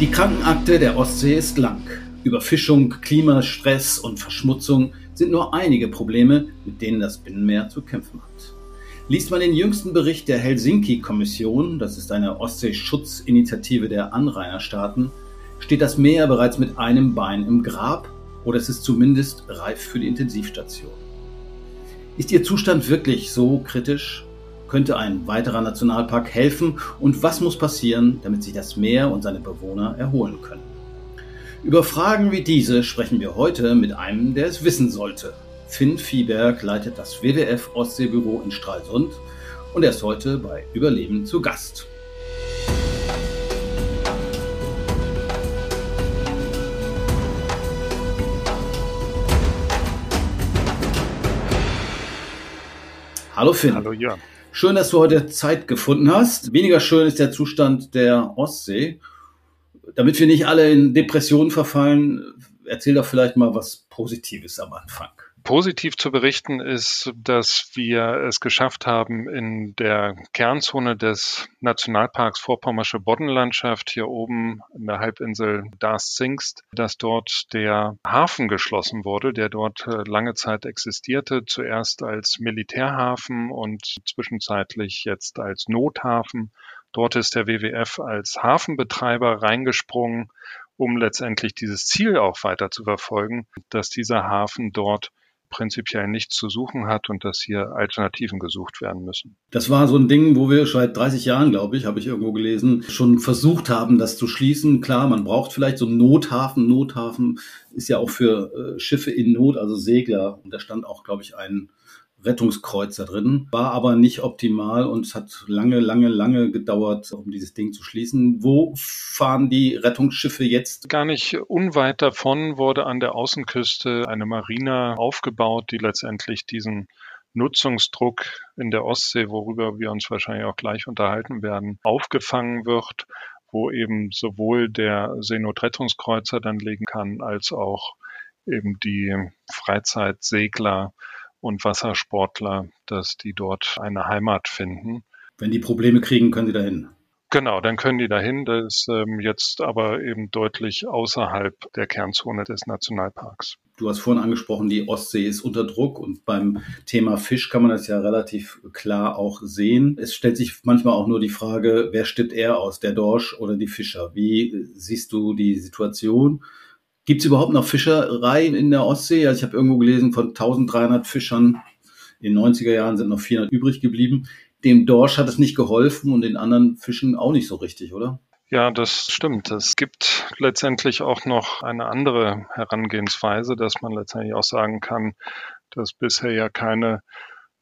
Die Krankenakte der Ostsee ist lang. Überfischung, Klimastress und Verschmutzung sind nur einige Probleme, mit denen das Binnenmeer zu kämpfen hat. Liest man den jüngsten Bericht der Helsinki-Kommission, das ist eine Ostseeschutzinitiative der Anrainerstaaten, steht das Meer bereits mit einem Bein im Grab oder es ist zumindest reif für die Intensivstation. Ist Ihr Zustand wirklich so kritisch? Könnte ein weiterer Nationalpark helfen? Und was muss passieren, damit sich das Meer und seine Bewohner erholen können? Über Fragen wie diese sprechen wir heute mit einem, der es wissen sollte. Finn Viehberg leitet das WWF Ostseebüro in Stralsund und er ist heute bei Überleben zu Gast. Hallo Finn. Hallo Jörn. Schön, dass du heute Zeit gefunden hast. Weniger schön ist der Zustand der Ostsee. Damit wir nicht alle in Depressionen verfallen, erzähl doch vielleicht mal was Positives am Anfang. Positiv zu berichten ist, dass wir es geschafft haben, in der Kernzone des Nationalparks Vorpommersche Boddenlandschaft hier oben in der Halbinsel Darß-Zingst, dass dort der Hafen geschlossen wurde, der dort äh, lange Zeit existierte, zuerst als Militärhafen und zwischenzeitlich jetzt als Nothafen. Dort ist der WWF als Hafenbetreiber reingesprungen, um letztendlich dieses Ziel auch weiter zu verfolgen, dass dieser Hafen dort prinzipiell nichts zu suchen hat und dass hier Alternativen gesucht werden müssen. Das war so ein Ding, wo wir seit 30 Jahren, glaube ich, habe ich irgendwo gelesen, schon versucht haben, das zu schließen. Klar, man braucht vielleicht so einen Nothafen. Nothafen ist ja auch für äh, Schiffe in Not, also Segler. Und da stand auch, glaube ich, ein Rettungskreuzer drin, war aber nicht optimal und es hat lange, lange, lange gedauert, um dieses Ding zu schließen. Wo fahren die Rettungsschiffe jetzt? Gar nicht unweit davon wurde an der Außenküste eine Marina aufgebaut, die letztendlich diesen Nutzungsdruck in der Ostsee, worüber wir uns wahrscheinlich auch gleich unterhalten werden, aufgefangen wird, wo eben sowohl der Seenotrettungskreuzer dann legen kann, als auch eben die Freizeitsegler und Wassersportler, dass die dort eine Heimat finden. Wenn die Probleme kriegen, können sie dahin. Genau, dann können die dahin. Das ist ähm, jetzt aber eben deutlich außerhalb der Kernzone des Nationalparks. Du hast vorhin angesprochen, die Ostsee ist unter Druck und beim Thema Fisch kann man das ja relativ klar auch sehen. Es stellt sich manchmal auch nur die Frage, wer stirbt eher aus, der Dorsch oder die Fischer? Wie siehst du die Situation? Gibt es überhaupt noch Fischerei in der Ostsee? Also ich habe irgendwo gelesen, von 1300 Fischern in den 90er Jahren sind noch 400 übrig geblieben. Dem Dorsch hat es nicht geholfen und den anderen Fischen auch nicht so richtig, oder? Ja, das stimmt. Es gibt letztendlich auch noch eine andere Herangehensweise, dass man letztendlich auch sagen kann, dass bisher ja keine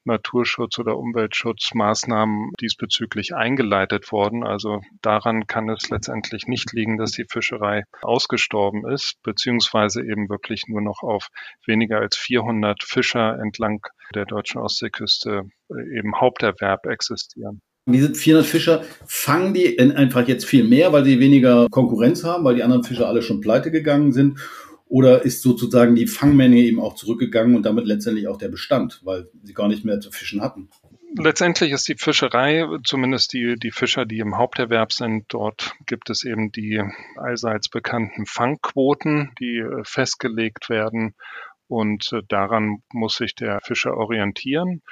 Naturschutz- oder Umweltschutzmaßnahmen diesbezüglich eingeleitet worden. Also daran kann es letztendlich nicht liegen, dass die Fischerei ausgestorben ist, beziehungsweise eben wirklich nur noch auf weniger als 400 Fischer entlang der deutschen Ostseeküste äh, eben Haupterwerb existieren. Diese 400 Fischer fangen die einfach jetzt viel mehr, weil sie weniger Konkurrenz haben, weil die anderen Fischer alle schon pleite gegangen sind oder ist sozusagen die Fangmenge eben auch zurückgegangen und damit letztendlich auch der Bestand, weil sie gar nicht mehr zu fischen hatten? Letztendlich ist die Fischerei, zumindest die, die Fischer, die im Haupterwerb sind, dort gibt es eben die allseits bekannten Fangquoten, die äh, festgelegt werden. Und äh, daran muss sich der Fischer orientieren.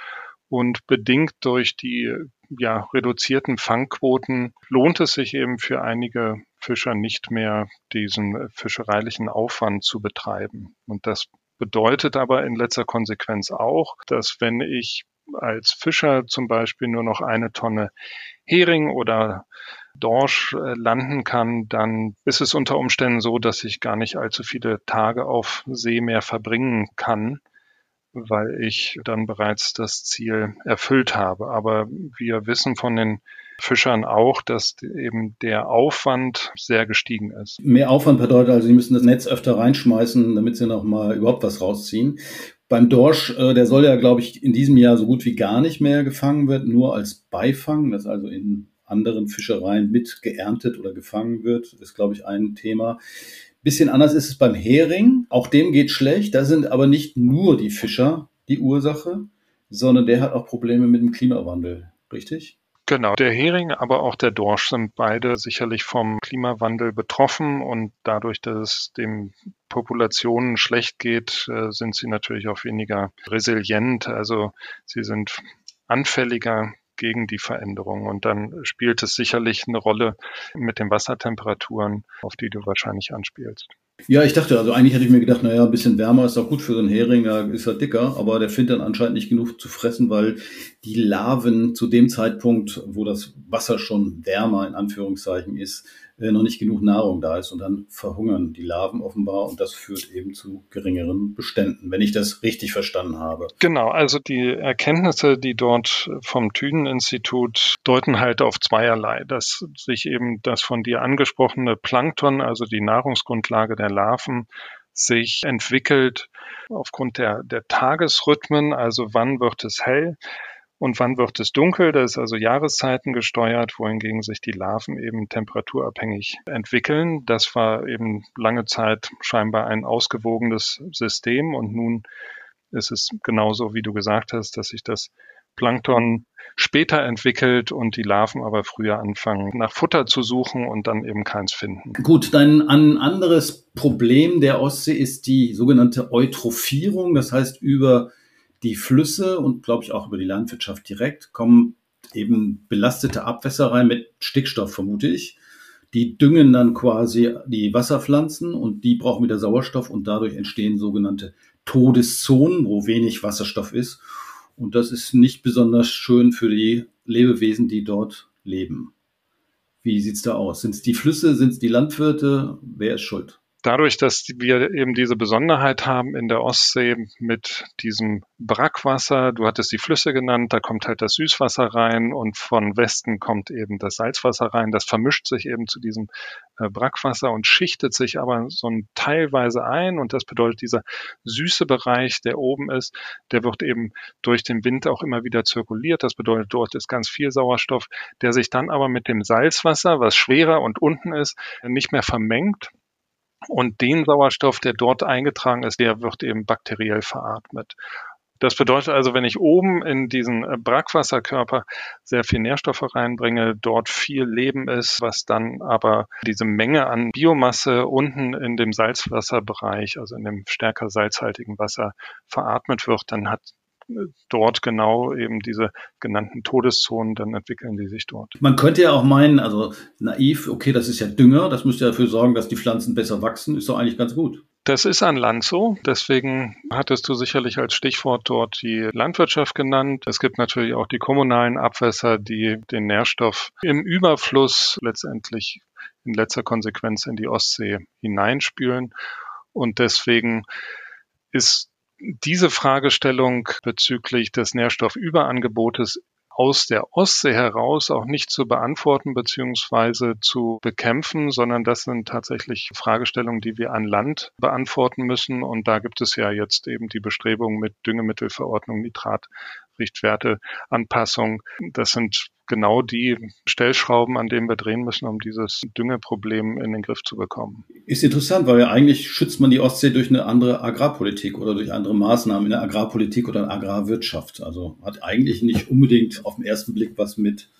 Und bedingt durch die ja, reduzierten Fangquoten lohnt es sich eben für einige Fischer nicht mehr, diesen fischereilichen Aufwand zu betreiben. Und das bedeutet aber in letzter Konsequenz auch, dass wenn ich als Fischer zum Beispiel nur noch eine Tonne Hering oder Dorsch äh, landen kann, dann ist es unter Umständen so, dass ich gar nicht allzu viele Tage auf See mehr verbringen kann, weil ich dann bereits das Ziel erfüllt habe. Aber wir wissen von den Fischern auch, dass eben der Aufwand sehr gestiegen ist. Mehr Aufwand bedeutet also, sie müssen das Netz öfter reinschmeißen, damit sie noch mal überhaupt was rausziehen. Beim Dorsch, äh, der soll ja, glaube ich, in diesem Jahr so gut wie gar nicht mehr gefangen wird, nur als Beifang, das also in anderen Fischereien mit geerntet oder gefangen wird, ist, glaube ich, ein Thema. Bisschen anders ist es beim Hering. Auch dem geht schlecht. Da sind aber nicht nur die Fischer die Ursache, sondern der hat auch Probleme mit dem Klimawandel. Richtig? Genau, der Hering, aber auch der Dorsch sind beide sicherlich vom Klimawandel betroffen und dadurch, dass es den Populationen schlecht geht, äh, sind sie natürlich auch weniger resilient. Also sie sind anfälliger gegen die Veränderung. Und dann spielt es sicherlich eine Rolle mit den Wassertemperaturen, auf die du wahrscheinlich anspielst. Ja, ich dachte, also eigentlich hätte ich mir gedacht, naja, ein bisschen wärmer ist auch gut für so einen Hering, da ist er dicker, aber der findet dann anscheinend nicht genug zu fressen, weil die Larven zu dem Zeitpunkt, wo das Wasser schon wärmer in Anführungszeichen ist, äh, noch nicht genug Nahrung da ist und dann verhungern die Larven offenbar und das führt eben zu geringeren Beständen, wenn ich das richtig verstanden habe. Genau, also die Erkenntnisse, die dort vom Thünen-Institut deuten halt auf zweierlei, dass sich eben das von dir angesprochene Plankton, also die Nahrungsgrundlage der Larven, sich entwickelt aufgrund der, der Tagesrhythmen, also wann wird es hell, und wann wird es dunkel? Das ist also Jahreszeiten gesteuert, wohingegen sich die Larven eben temperaturabhängig entwickeln. Das war eben lange Zeit scheinbar ein ausgewogenes System und nun ist es genauso, wie du gesagt hast, dass sich das Plankton später entwickelt und die Larven aber früher anfangen, nach Futter zu suchen und dann eben keins finden. Gut, dann ein anderes Problem der Ostsee ist die sogenannte Eutrophierung, das heißt über die Flüsse und glaube ich auch über die Landwirtschaft direkt kommen eben belastete Abwässer rein mit Stickstoff, vermute ich. Die düngen dann quasi die Wasserpflanzen und die brauchen wieder Sauerstoff und dadurch entstehen sogenannte Todeszonen, wo wenig Wasserstoff ist. Und das ist nicht besonders schön für die Lebewesen, die dort leben. Wie sieht's da aus? Sind es die Flüsse, sind es die Landwirte? Wer ist schuld? Dadurch, dass wir eben diese Besonderheit haben in der Ostsee mit diesem Brackwasser, du hattest die Flüsse genannt, da kommt halt das Süßwasser rein und von Westen kommt eben das Salzwasser rein. Das vermischt sich eben zu diesem äh, Brackwasser und schichtet sich aber so ein teilweise ein und das bedeutet, dieser süße Bereich, der oben ist, der wird eben durch den Wind auch immer wieder zirkuliert. Das bedeutet, dort ist ganz viel Sauerstoff, der sich dann aber mit dem Salzwasser, was schwerer und unten ist, nicht mehr vermengt und den Sauerstoff, der dort eingetragen ist, der wird eben bakteriell veratmet. Das bedeutet also, wenn ich oben in diesen äh, Brackwasserkörper sehr viel Nährstoffe reinbringe, dort viel Leben ist, was dann aber diese Menge an Biomasse unten in dem Salzwasserbereich, also in dem stärker salzhaltigen Wasser veratmet wird, dann hat dort genau eben diese genannten Todeszonen, dann entwickeln die sich dort. Man könnte ja auch meinen, also naiv, okay, das ist ja Dünger, das müsste dafür sorgen, dass die Pflanzen besser wachsen, ist doch eigentlich ganz gut. Das ist an Land so. Deswegen hattest du sicherlich als Stichwort dort die Landwirtschaft genannt. Es gibt natürlich auch die kommunalen Abwässer, die den Nährstoff im Überfluss letztendlich in letzter Konsequenz in die Ostsee hineinspülen. Und deswegen ist diese Fragestellung bezüglich des Nährstoffüberangebotes aus der Ostsee heraus auch nicht zu beantworten beziehungsweise zu bekämpfen, sondern das sind tatsächlich Fragestellungen, die wir an Land beantworten müssen. Und da gibt es ja jetzt eben die Bestrebungen mit Düngemittelverordnung, Nitratrichtwerte, Anpassung. Das sind genau die Stellschrauben, an denen wir drehen müssen, um dieses Düngeproblem in den Griff zu bekommen. Ist interessant, weil ja eigentlich schützt man die Ostsee durch eine andere Agrarpolitik oder durch andere Maßnahmen in der Agrarpolitik oder in der Agrarwirtschaft. Also hat eigentlich nicht unbedingt auf den ersten Blick was mit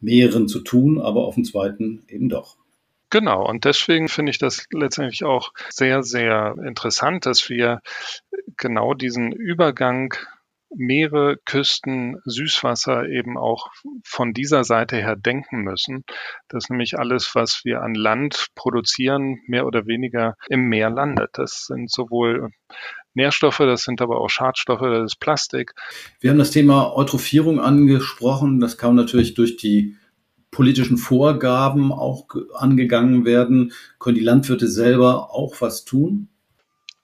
Meeren zu tun, aber auf den zweiten eben doch. Genau, und deswegen finde ich das letztendlich auch sehr, sehr interessant, dass wir genau diesen Übergang Meere, Küsten, Süßwasser eben auch von dieser Seite her denken müssen, dass nämlich alles, was wir an Land produzieren, mehr oder weniger im Meer landet. Das sind sowohl Nährstoffe, das sind aber auch Schadstoffe, das ist Plastik. Wir haben das Thema Eutrophierung angesprochen. Das kann natürlich durch die politischen Vorgaben auch angegangen werden. Können die Landwirte selber auch was tun?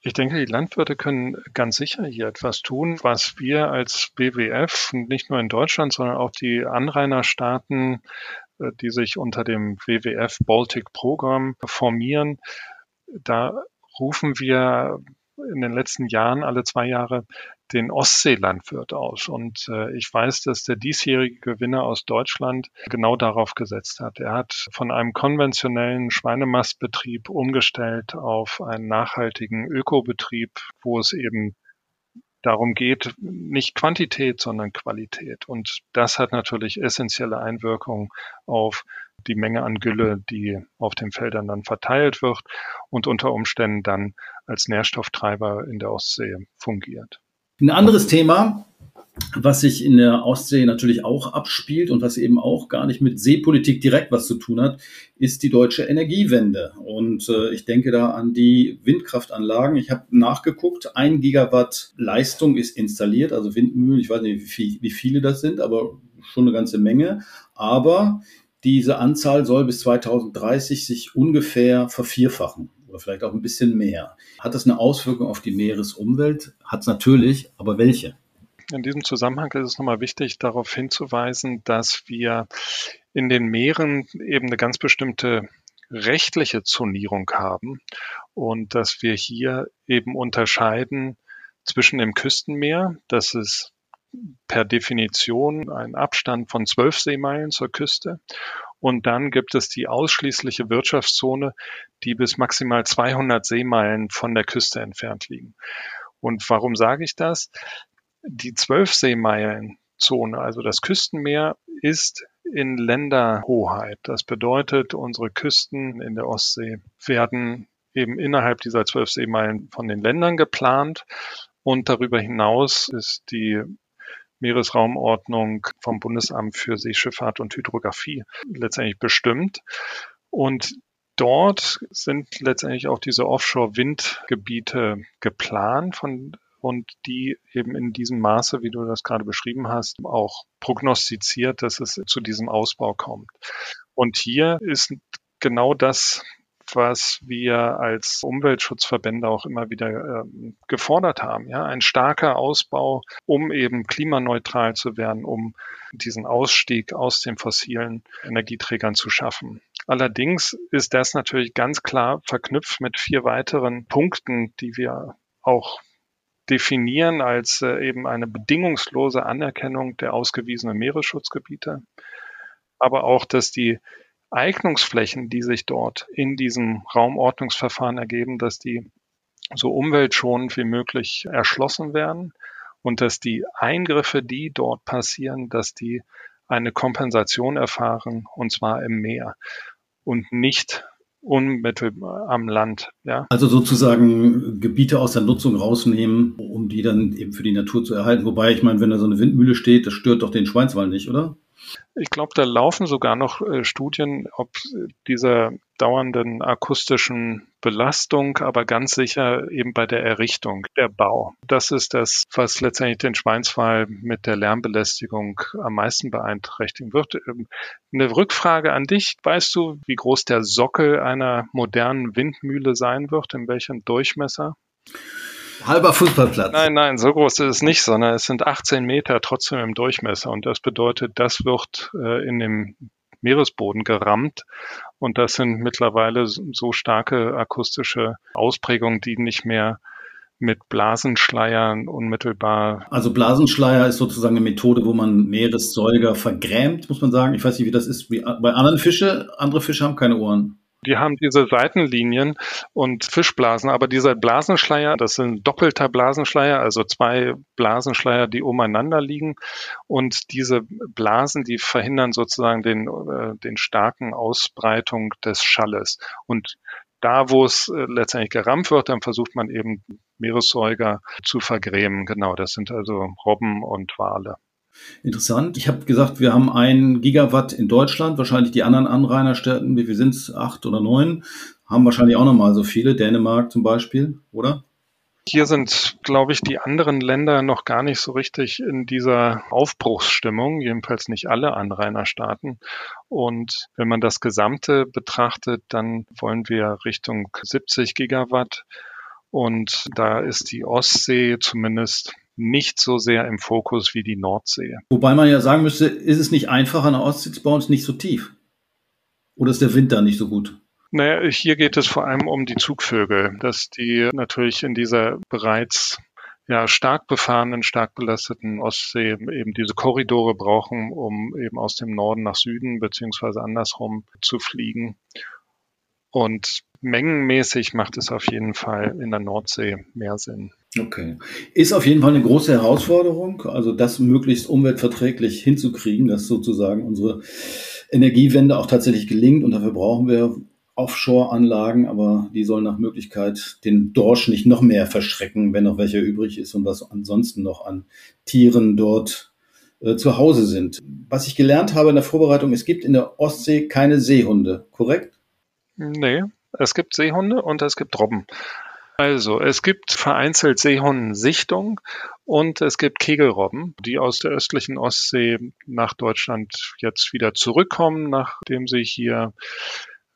Ich denke, die Landwirte können ganz sicher hier etwas tun, was wir als BWF nicht nur in Deutschland, sondern auch die Anrainerstaaten, äh, die sich unter dem WWF Baltic Programm formieren, da rufen wir in den letzten Jahren alle zwei Jahre den Ostseelandwirt aus. Und äh, ich weiß, dass der diesjährige Gewinner aus Deutschland genau darauf gesetzt hat. Er hat von einem konventionellen Schweinemastbetrieb umgestellt auf einen nachhaltigen Ökobetrieb, wo es eben darum geht, nicht Quantität, sondern Qualität. Und das hat natürlich essentielle Einwirkungen auf die Menge an Gülle, die auf den Feldern dann verteilt wird und unter Umständen dann als Nährstofftreiber in der Ostsee fungiert. Ein anderes Thema, was sich in der Ostsee natürlich auch abspielt und was eben auch gar nicht mit Seepolitik direkt was zu tun hat, ist die deutsche Energiewende. Und äh, ich denke da an die Windkraftanlagen. Ich habe nachgeguckt, ein Gigawatt Leistung ist installiert, also Windmühlen. Ich weiß nicht, wie, viel, wie viele das sind, aber schon eine ganze Menge. Aber diese Anzahl soll bis 2030 sich ungefähr vervierfachen oder vielleicht auch ein bisschen mehr. Hat das eine Auswirkung auf die Meeresumwelt? Hat es natürlich, aber welche? In diesem Zusammenhang ist es nochmal wichtig, darauf hinzuweisen, dass wir in den Meeren eben eine ganz bestimmte rechtliche Zonierung haben und dass wir hier eben unterscheiden zwischen dem Küstenmeer, das ist per Definition ein Abstand von zwölf Seemeilen zur Küste. Und dann gibt es die ausschließliche Wirtschaftszone, die bis maximal 200 Seemeilen von der Küste entfernt liegen. Und warum sage ich das? Die zwölf Seemeilen Zone, also das Küstenmeer, ist in Länderhoheit. Das bedeutet, unsere Küsten in der Ostsee werden eben innerhalb dieser zwölf Seemeilen von den Ländern geplant. Und darüber hinaus ist die Meeresraumordnung vom Bundesamt für Seeschifffahrt und Hydrographie letztendlich bestimmt. Und dort sind letztendlich auch diese Offshore-Windgebiete geplant von und die eben in diesem Maße, wie du das gerade beschrieben hast, auch prognostiziert, dass es zu diesem Ausbau kommt. Und hier ist genau das was wir als Umweltschutzverbände auch immer wieder ähm, gefordert haben. Ja, ein starker Ausbau, um eben klimaneutral zu werden, um diesen Ausstieg aus den fossilen Energieträgern zu schaffen. Allerdings ist das natürlich ganz klar verknüpft mit vier weiteren Punkten, die wir auch definieren als äh, eben eine bedingungslose Anerkennung der ausgewiesenen Meeresschutzgebiete, aber auch, dass die Eignungsflächen, die sich dort in diesem Raumordnungsverfahren ergeben, dass die so umweltschonend wie möglich erschlossen werden und dass die Eingriffe, die dort passieren, dass die eine Kompensation erfahren und zwar im Meer und nicht unmittelbar am Land. Ja. Also sozusagen Gebiete aus der Nutzung rausnehmen, um die dann eben für die Natur zu erhalten. Wobei, ich meine, wenn da so eine Windmühle steht, das stört doch den Schweinswald nicht, oder? Ich glaube, da laufen sogar noch äh, Studien, ob dieser dauernden akustischen Belastung, aber ganz sicher eben bei der Errichtung, der Bau. Das ist das, was letztendlich den Schweinswall mit der Lärmbelästigung am meisten beeinträchtigen wird. Ähm, eine Rückfrage an dich. Weißt du, wie groß der Sockel einer modernen Windmühle sein wird? In welchem Durchmesser? Halber Fußballplatz. Nein, nein, so groß ist es nicht, sondern es sind 18 Meter trotzdem im Durchmesser. Und das bedeutet, das wird äh, in dem Meeresboden gerammt. Und das sind mittlerweile so starke akustische Ausprägungen, die nicht mehr mit Blasenschleiern unmittelbar. Also Blasenschleier ist sozusagen eine Methode, wo man Meeressäuger vergrämt, muss man sagen. Ich weiß nicht, wie das ist wie bei anderen Fische. Andere Fische haben keine Ohren. Die haben diese Seitenlinien und Fischblasen, aber dieser Blasenschleier, das sind doppelter Blasenschleier, also zwei Blasenschleier, die umeinander liegen. Und diese Blasen, die verhindern sozusagen den, äh, den starken Ausbreitung des Schalles. Und da, wo es äh, letztendlich gerammt wird, dann versucht man eben Meeressäuger zu vergrämen. Genau, das sind also Robben und Wale. Interessant. Ich habe gesagt, wir haben ein Gigawatt in Deutschland. Wahrscheinlich die anderen Anrainerstädten, wie viel sind es? Acht oder neun? Haben wahrscheinlich auch nochmal so viele. Dänemark zum Beispiel, oder? Hier sind, glaube ich, die anderen Länder noch gar nicht so richtig in dieser Aufbruchsstimmung, jedenfalls nicht alle Anrainerstaaten. Und wenn man das Gesamte betrachtet, dann wollen wir Richtung 70 Gigawatt. Und da ist die Ostsee zumindest nicht so sehr im Fokus wie die Nordsee. Wobei man ja sagen müsste, ist es nicht einfacher, eine Ostsee zu bauen, ist nicht so tief? Oder ist der Wind da nicht so gut? Naja, hier geht es vor allem um die Zugvögel, dass die natürlich in dieser bereits ja, stark befahrenen, stark belasteten Ostsee eben diese Korridore brauchen, um eben aus dem Norden nach Süden beziehungsweise andersrum zu fliegen. Und mengenmäßig macht es auf jeden Fall in der Nordsee mehr Sinn. Okay. Ist auf jeden Fall eine große Herausforderung, also das möglichst umweltverträglich hinzukriegen, dass sozusagen unsere Energiewende auch tatsächlich gelingt. Und dafür brauchen wir Offshore-Anlagen, aber die sollen nach Möglichkeit den Dorsch nicht noch mehr verschrecken, wenn noch welcher übrig ist und was ansonsten noch an Tieren dort äh, zu Hause sind. Was ich gelernt habe in der Vorbereitung, es gibt in der Ostsee keine Seehunde, korrekt? Nee, es gibt Seehunde und es gibt Robben. Also, es gibt vereinzelt Seehundensichtung und es gibt Kegelrobben, die aus der östlichen Ostsee nach Deutschland jetzt wieder zurückkommen, nachdem sie hier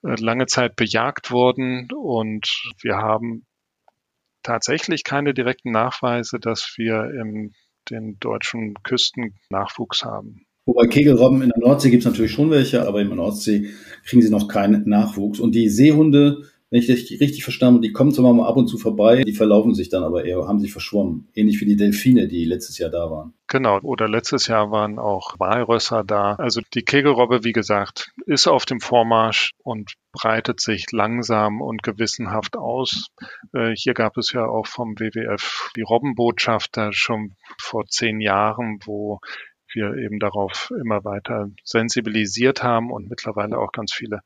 äh, lange Zeit bejagt wurden. Und wir haben tatsächlich keine direkten Nachweise, dass wir in den deutschen Küsten Nachwuchs haben. Wobei Kegelrobben in der Nordsee gibt es natürlich schon welche, aber in der Nordsee kriegen sie noch keinen Nachwuchs. Und die Seehunde wenn ich das richtig verstanden habe, die kommen zwar mal ab und zu vorbei, die verlaufen sich dann aber eher, haben sich verschwommen. Ähnlich wie die Delfine, die letztes Jahr da waren. Genau, oder letztes Jahr waren auch Walrösser da. Also die Kegelrobbe, wie gesagt, ist auf dem Vormarsch und breitet sich langsam und gewissenhaft aus. Äh, hier gab es ja auch vom WWF die Robbenbotschafter schon vor zehn Jahren, wo wir eben darauf immer weiter sensibilisiert haben und mittlerweile auch ganz viele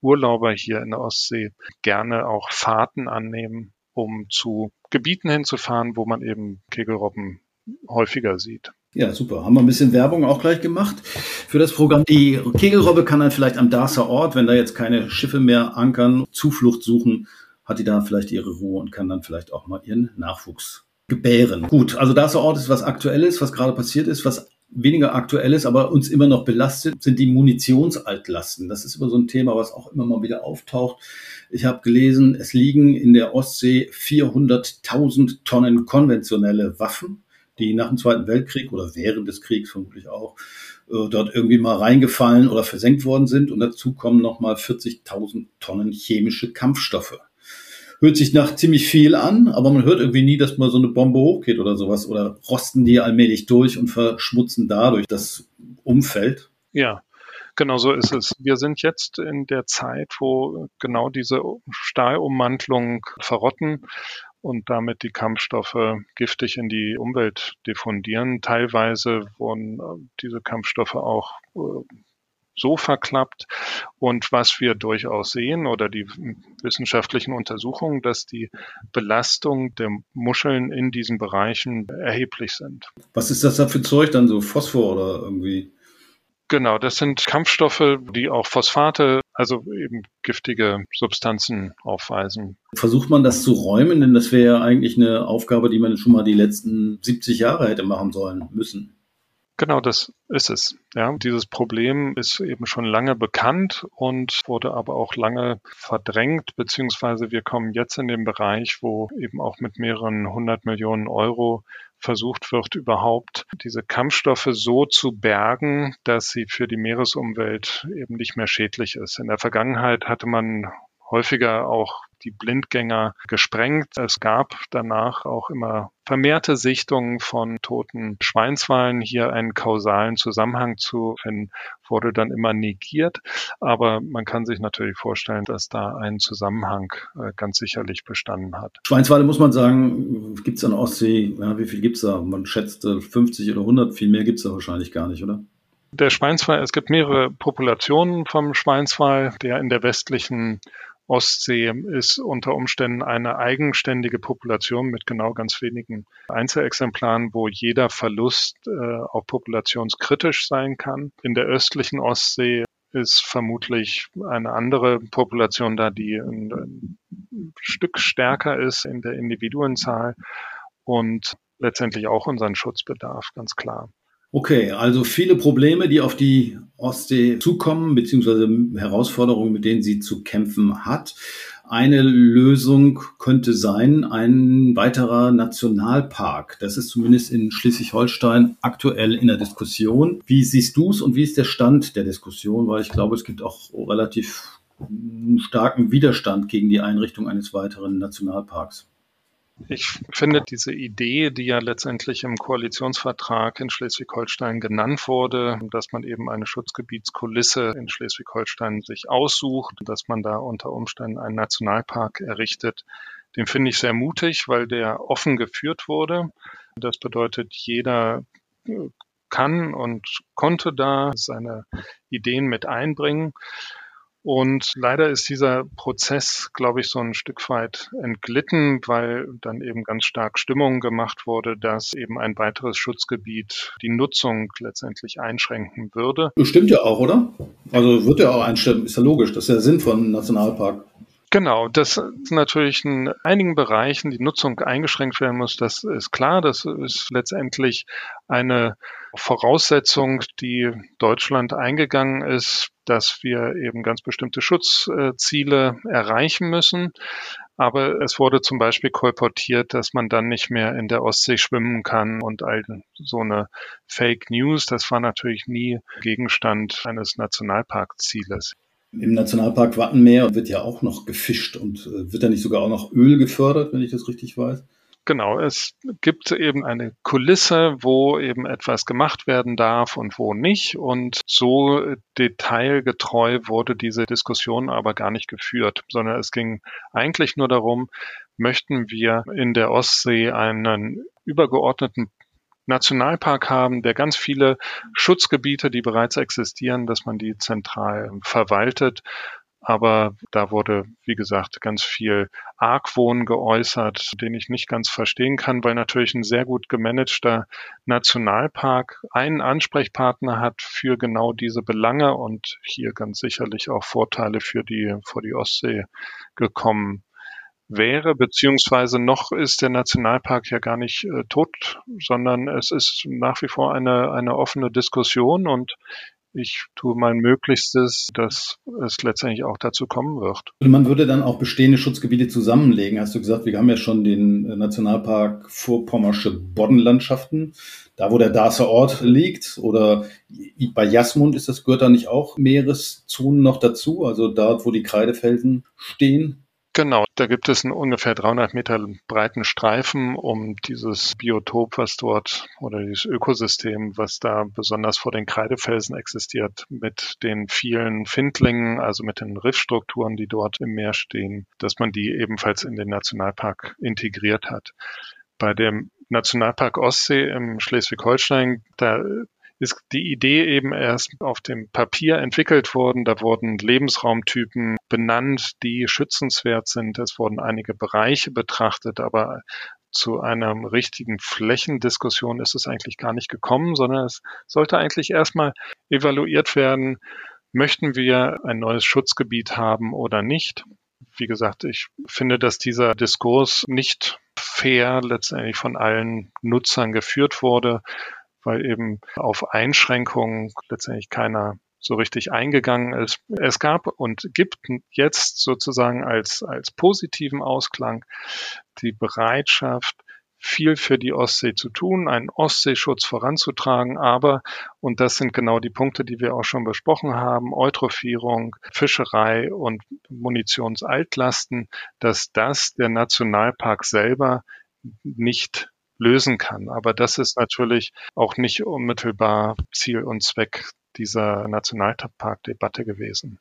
Urlauber hier in der Ostsee gerne auch Fahrten annehmen, um zu Gebieten hinzufahren, wo man eben Kegelrobben häufiger sieht. Ja, super. Haben wir ein bisschen Werbung auch gleich gemacht für das Programm. Die Kegelrobbe kann dann vielleicht am Darßer Ort, wenn da jetzt keine Schiffe mehr ankern, Zuflucht suchen, hat die da vielleicht ihre Ruhe und kann dann vielleicht auch mal ihren Nachwuchs gebären. Gut, also Darßer Ort ist was Aktuelles, was gerade passiert ist, was weniger aktuell ist, aber uns immer noch belastet, sind die Munitionsaltlasten. Das ist immer so ein Thema, was auch immer mal wieder auftaucht. Ich habe gelesen, es liegen in der Ostsee 400.000 Tonnen konventionelle Waffen, die nach dem Zweiten Weltkrieg oder während des Kriegs vermutlich auch äh, dort irgendwie mal reingefallen oder versenkt worden sind. Und dazu kommen nochmal 40.000 Tonnen chemische Kampfstoffe hört sich nach ziemlich viel an, aber man hört irgendwie nie, dass mal so eine Bombe hochgeht oder sowas. Oder rosten die allmählich durch und verschmutzen dadurch das Umfeld. Ja, Genau so ist es. Wir sind jetzt in der Zeit, wo genau diese Stahlummantlung verrotten und damit die Kampfstoffe giftig in die Umwelt diffundieren. Teilweise wurden diese Kampfstoffe auch äh, so verklappt. Und was wir durchaus sehen oder die wissenschaftlichen Untersuchungen, dass die Belastung der Muscheln in diesen Bereichen erheblich sind. Was ist das da für Zeug dann so? Phosphor oder irgendwie? Genau, das sind Kampfstoffe, die auch Phosphate, also eben giftige Substanzen aufweisen. Versucht man das zu räumen? Denn das wäre ja eigentlich eine Aufgabe, die man schon mal die letzten 70 Jahre hätte machen sollen müssen. Genau, das ist es. Ja, dieses Problem ist eben schon lange bekannt und wurde aber auch lange verdrängt, beziehungsweise wir kommen jetzt in den Bereich, wo eben auch mit mehreren hundert Millionen Euro versucht wird, überhaupt diese Kampfstoffe so zu bergen, dass sie für die Meeresumwelt eben nicht mehr schädlich ist. In der Vergangenheit hatte man häufiger auch die Blindgänger gesprengt. Es gab danach auch immer vermehrte Sichtungen von toten Schweinswalen. Hier einen kausalen Zusammenhang zu finden, wurde dann immer negiert. Aber man kann sich natürlich vorstellen, dass da ein Zusammenhang äh, ganz sicherlich bestanden hat. Schweinswale muss man sagen, gibt es an Ostsee, ja, wie viel gibt es da? Man schätzt 50 oder 100, viel mehr gibt es da wahrscheinlich gar nicht, oder? Der Schweinswal, es gibt mehrere Populationen vom Schweinswal, der in der westlichen Ostsee ist unter Umständen eine eigenständige Population mit genau ganz wenigen Einzelexemplaren, wo jeder Verlust äh, auch populationskritisch sein kann. In der östlichen Ostsee ist vermutlich eine andere Population da, die ein, ein Stück stärker ist in der Individuenzahl und letztendlich auch unseren Schutzbedarf, ganz klar. Okay, also viele Probleme, die auf die Ostsee zukommen, beziehungsweise Herausforderungen, mit denen sie zu kämpfen hat. Eine Lösung könnte sein, ein weiterer Nationalpark. Das ist zumindest in Schleswig-Holstein aktuell in der Diskussion. Wie siehst du es und wie ist der Stand der Diskussion? Weil ich glaube, es gibt auch relativ starken Widerstand gegen die Einrichtung eines weiteren Nationalparks. Ich finde diese Idee, die ja letztendlich im Koalitionsvertrag in Schleswig-Holstein genannt wurde, dass man eben eine Schutzgebietskulisse in Schleswig-Holstein sich aussucht, dass man da unter Umständen einen Nationalpark errichtet, Den finde ich sehr mutig, weil der offen geführt wurde. Das bedeutet, jeder kann und konnte da seine Ideen mit einbringen. Und leider ist dieser Prozess, glaube ich, so ein Stück weit entglitten, weil dann eben ganz stark Stimmung gemacht wurde, dass eben ein weiteres Schutzgebiet die Nutzung letztendlich einschränken würde. Stimmt ja auch, oder? Also wird ja auch einstellen, ist ja logisch, das ist ja der Sinn von Nationalpark. Genau, dass natürlich in einigen Bereichen die Nutzung eingeschränkt werden muss, das ist klar. Das ist letztendlich eine Voraussetzung, die Deutschland eingegangen ist, dass wir eben ganz bestimmte Schutzziele erreichen müssen. Aber es wurde zum Beispiel kolportiert, dass man dann nicht mehr in der Ostsee schwimmen kann und all so eine Fake News. Das war natürlich nie Gegenstand eines Nationalparkzieles. Im Nationalpark Wattenmeer wird ja auch noch gefischt und äh, wird da nicht sogar auch noch Öl gefördert, wenn ich das richtig weiß? Genau, es gibt eben eine Kulisse, wo eben etwas gemacht werden darf und wo nicht. Und so detailgetreu wurde diese Diskussion aber gar nicht geführt, sondern es ging eigentlich nur darum, möchten wir in der Ostsee einen übergeordneten Nationalpark haben, der ganz viele Schutzgebiete, die bereits existieren, dass man die zentral verwaltet. Aber da wurde, wie gesagt, ganz viel Argwohn geäußert, den ich nicht ganz verstehen kann, weil natürlich ein sehr gut gemanagter Nationalpark einen Ansprechpartner hat für genau diese Belange und hier ganz sicherlich auch Vorteile für die, vor die Ostsee gekommen wäre, beziehungsweise noch ist der Nationalpark ja gar nicht äh, tot, sondern es ist nach wie vor eine, eine offene Diskussion und ich tue mein Möglichstes, dass es letztendlich auch dazu kommen wird. Man würde dann auch bestehende Schutzgebiete zusammenlegen. Hast du gesagt, wir haben ja schon den äh, Nationalpark Vorpommersche Boddenlandschaften, da wo der Darßer Ort liegt. Oder bei Jasmund ist das, gehört da nicht auch Meereszonen noch dazu? Also dort, wo die Kreidefelsen stehen? Genau, da gibt es einen ungefähr 300 Meter breiten Streifen um dieses Biotop, was dort oder dieses Ökosystem, was da besonders vor den Kreidefelsen existiert, mit den vielen Findlingen, also mit den Riffstrukturen, die dort im Meer stehen, dass man die ebenfalls in den Nationalpark integriert hat. Bei dem Nationalpark Ostsee im Schleswig-Holstein, da ist die Idee eben erst auf dem Papier entwickelt worden. Da wurden Lebensraumtypen benannt, die schützenswert sind. Es wurden einige Bereiche betrachtet, aber zu einer richtigen Flächendiskussion ist es eigentlich gar nicht gekommen, sondern es sollte eigentlich erstmal evaluiert werden, möchten wir ein neues Schutzgebiet haben oder nicht. Wie gesagt, ich finde, dass dieser Diskurs nicht fair letztendlich von allen Nutzern geführt wurde weil eben auf Einschränkungen letztendlich keiner so richtig eingegangen ist. Es gab und gibt jetzt sozusagen als, als positiven Ausklang die Bereitschaft, viel für die Ostsee zu tun, einen Ostseeschutz voranzutragen, aber, und das sind genau die Punkte, die wir auch schon besprochen haben, Eutrophierung, Fischerei und Munitionsaltlasten, dass das der Nationalpark selber nicht lösen kann. Aber das ist natürlich auch nicht unmittelbar Ziel und Zweck dieser Nationalparkdebatte gewesen.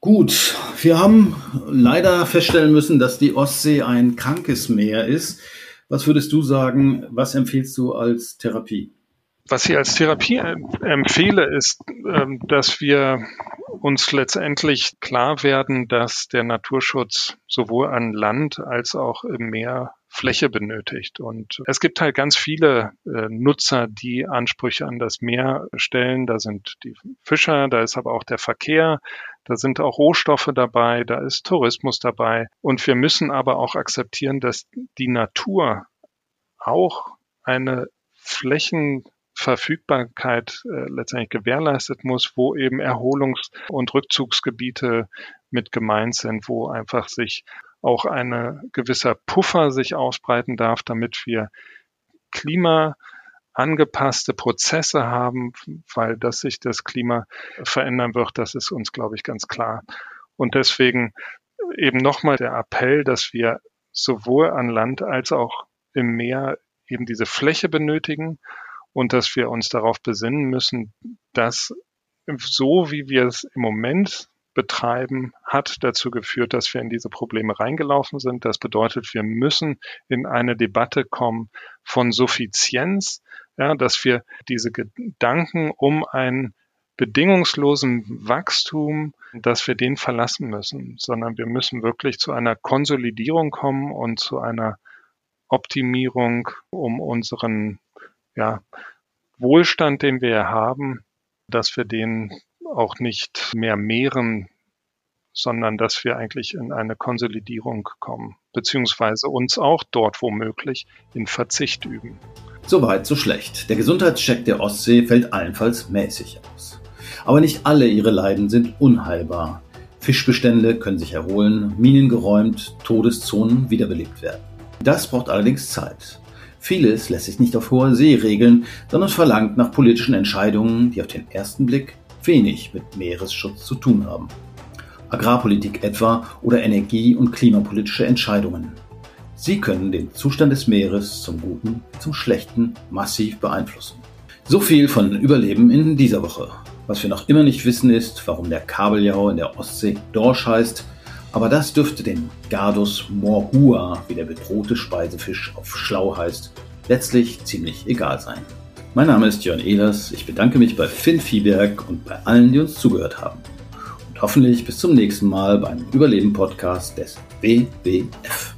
Gut, wir haben leider feststellen müssen, dass die Ostsee ein krankes Meer ist. Was würdest du sagen, was empfiehlst du als Therapie? Was ich als Therapie empfehle, ist, ähm, dass wir uns letztendlich klar werden, dass der Naturschutz sowohl an Land als auch im Meer Fläche benötigt. Und es gibt halt ganz viele äh, Nutzer, die Ansprüche an das Meer stellen. Da sind die Fischer, da ist aber auch der Verkehr, da sind auch Rohstoffe dabei, da ist Tourismus dabei. Und wir müssen aber auch akzeptieren, dass die Natur auch eine Flächenverfügbarkeit äh, letztendlich gewährleistet muss, wo eben Erholungs- und Rückzugsgebiete mit gemeint sind, wo einfach sich auch eine gewisser Puffer sich ausbreiten darf, damit wir klimaangepasste Prozesse haben, weil das sich das Klima verändern wird, das ist uns, glaube ich, ganz klar. Und deswegen eben nochmal der Appell, dass wir sowohl an Land als auch im Meer eben diese Fläche benötigen und dass wir uns darauf besinnen müssen, dass so wie wir es im Moment betreiben, hat dazu geführt, dass wir in diese Probleme reingelaufen sind. Das bedeutet, wir müssen in eine Debatte kommen von Suffizienz, ja, dass wir diese Gedanken um einen bedingungslosen Wachstum, dass wir den verlassen müssen, sondern wir müssen wirklich zu einer Konsolidierung kommen und zu einer Optimierung, um unseren ja, Wohlstand, den wir haben, dass wir den auch nicht mehr mehren, sondern dass wir eigentlich in eine Konsolidierung kommen, beziehungsweise uns auch dort womöglich in Verzicht üben. Soweit, so schlecht. Der Gesundheitscheck der Ostsee fällt allenfalls mäßig aus. Aber nicht alle ihre Leiden sind unheilbar. Fischbestände können sich erholen, Minen geräumt, Todeszonen wiederbelebt werden. Das braucht allerdings Zeit. Vieles lässt sich nicht auf hoher See regeln, sondern verlangt nach politischen Entscheidungen, die auf den ersten Blick wenig mit Meeresschutz zu tun haben. Agrarpolitik etwa oder energie- und klimapolitische Entscheidungen. Sie können den Zustand des Meeres zum Guten, zum Schlechten massiv beeinflussen. So viel von Überleben in dieser Woche. Was wir noch immer nicht wissen ist, warum der Kabeljau in der Ostsee Dorsch heißt, aber das dürfte den Gardus morhua, wie der bedrohte Speisefisch auf schlau heißt, letztlich ziemlich egal sein. Mein Name ist Jörn Ehlers. Ich bedanke mich bei Finn Fieberg und bei allen, die uns zugehört haben. Und hoffentlich bis zum nächsten Mal beim Überleben-Podcast des WWF.